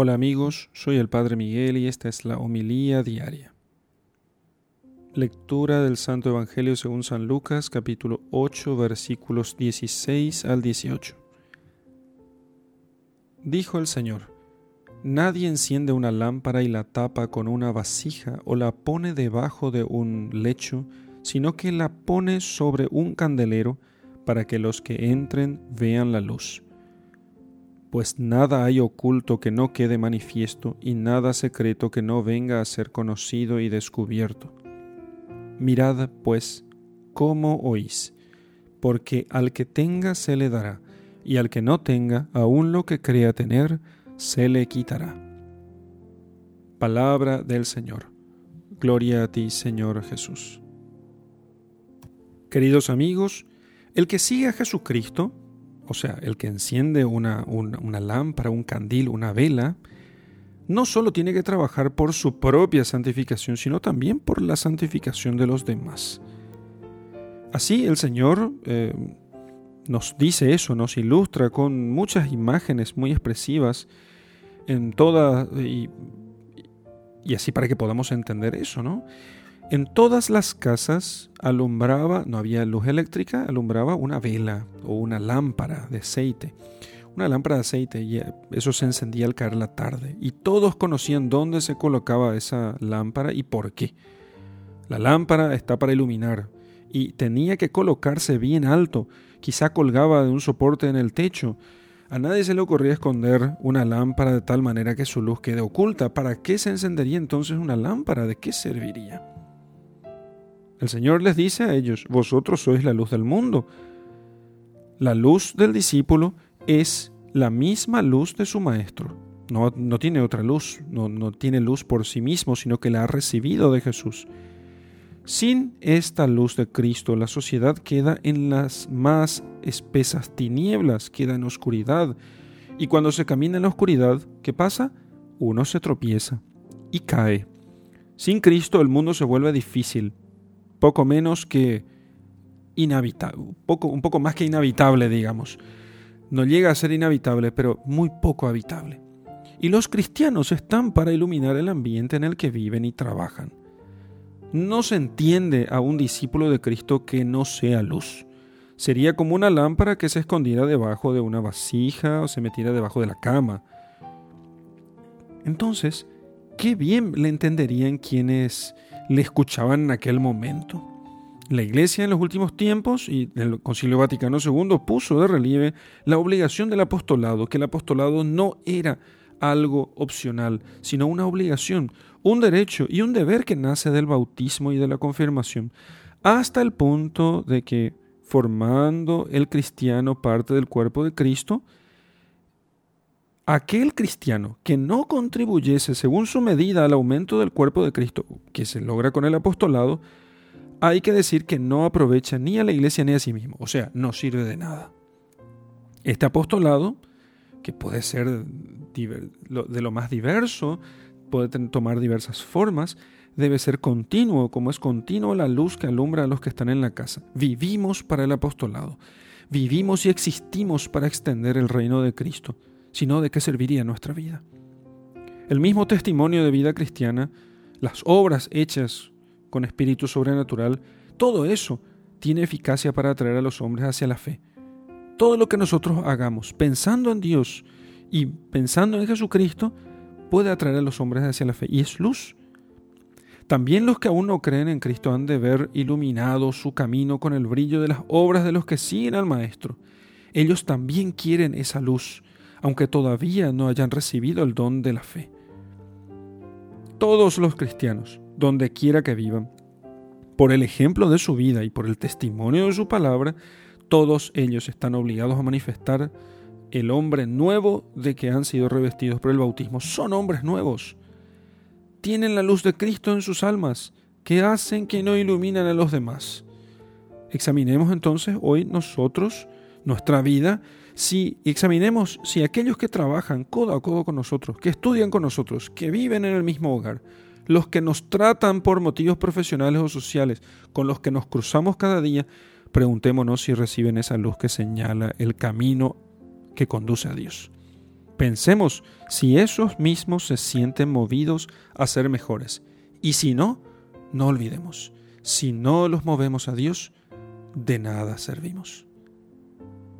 Hola amigos, soy el Padre Miguel y esta es la homilía diaria. Lectura del Santo Evangelio según San Lucas capítulo 8 versículos 16 al 18. Dijo el Señor, Nadie enciende una lámpara y la tapa con una vasija o la pone debajo de un lecho, sino que la pone sobre un candelero para que los que entren vean la luz pues nada hay oculto que no quede manifiesto y nada secreto que no venga a ser conocido y descubierto. Mirad, pues, cómo oís, porque al que tenga se le dará, y al que no tenga, aun lo que crea tener, se le quitará. Palabra del Señor. Gloria a ti, Señor Jesús. Queridos amigos, el que sigue a Jesucristo, o sea, el que enciende una, lámpara, un candil, una vela, no solo tiene que trabajar por su propia santificación, sino también por la santificación de los demás. Así el Señor eh, nos dice eso, nos ilustra con muchas imágenes muy expresivas en toda y, y así para que podamos entender eso, ¿no? En todas las casas alumbraba, no había luz eléctrica, alumbraba una vela o una lámpara de aceite. Una lámpara de aceite y eso se encendía al caer la tarde. Y todos conocían dónde se colocaba esa lámpara y por qué. La lámpara está para iluminar y tenía que colocarse bien alto. Quizá colgaba de un soporte en el techo. A nadie se le ocurría esconder una lámpara de tal manera que su luz quede oculta. ¿Para qué se encendería entonces una lámpara? ¿De qué serviría? El Señor les dice a ellos, vosotros sois la luz del mundo. La luz del discípulo es la misma luz de su maestro. No, no tiene otra luz, no, no tiene luz por sí mismo, sino que la ha recibido de Jesús. Sin esta luz de Cristo, la sociedad queda en las más espesas tinieblas, queda en oscuridad. Y cuando se camina en la oscuridad, ¿qué pasa? Uno se tropieza y cae. Sin Cristo el mundo se vuelve difícil, poco menos que inhabitable, poco, un poco más que inhabitable, digamos. No llega a ser inhabitable, pero muy poco habitable. Y los cristianos están para iluminar el ambiente en el que viven y trabajan. No se entiende a un discípulo de Cristo que no sea luz. Sería como una lámpara que se escondiera debajo de una vasija o se metiera debajo de la cama. Entonces, qué bien le entenderían quienes le escuchaban en aquel momento. La Iglesia en los últimos tiempos y el Concilio Vaticano II puso de relieve la obligación del apostolado, que el apostolado no era algo opcional, sino una obligación, un derecho y un deber que nace del bautismo y de la confirmación, hasta el punto de que, formando el cristiano parte del cuerpo de Cristo, aquel cristiano que no contribuyese según su medida al aumento del cuerpo de Cristo, que se logra con el apostolado, hay que decir que no aprovecha ni a la iglesia ni a sí mismo, o sea, no sirve de nada. Este apostolado, que puede ser de lo más diverso, puede tomar diversas formas, debe ser continuo, como es continuo la luz que alumbra a los que están en la casa. Vivimos para el apostolado, vivimos y existimos para extender el reino de Cristo sino de qué serviría nuestra vida. El mismo testimonio de vida cristiana, las obras hechas con espíritu sobrenatural, todo eso tiene eficacia para atraer a los hombres hacia la fe. Todo lo que nosotros hagamos pensando en Dios y pensando en Jesucristo puede atraer a los hombres hacia la fe y es luz. También los que aún no creen en Cristo han de ver iluminado su camino con el brillo de las obras de los que siguen al Maestro. Ellos también quieren esa luz aunque todavía no hayan recibido el don de la fe. Todos los cristianos, donde quiera que vivan, por el ejemplo de su vida y por el testimonio de su palabra, todos ellos están obligados a manifestar el hombre nuevo de que han sido revestidos por el bautismo. Son hombres nuevos. Tienen la luz de Cristo en sus almas, que hacen que no iluminan a los demás. Examinemos entonces hoy nosotros nuestra vida si examinemos si aquellos que trabajan codo a codo con nosotros, que estudian con nosotros, que viven en el mismo hogar, los que nos tratan por motivos profesionales o sociales, con los que nos cruzamos cada día, preguntémonos si reciben esa luz que señala el camino que conduce a Dios. Pensemos si esos mismos se sienten movidos a ser mejores. Y si no, no olvidemos, si no los movemos a Dios, de nada servimos.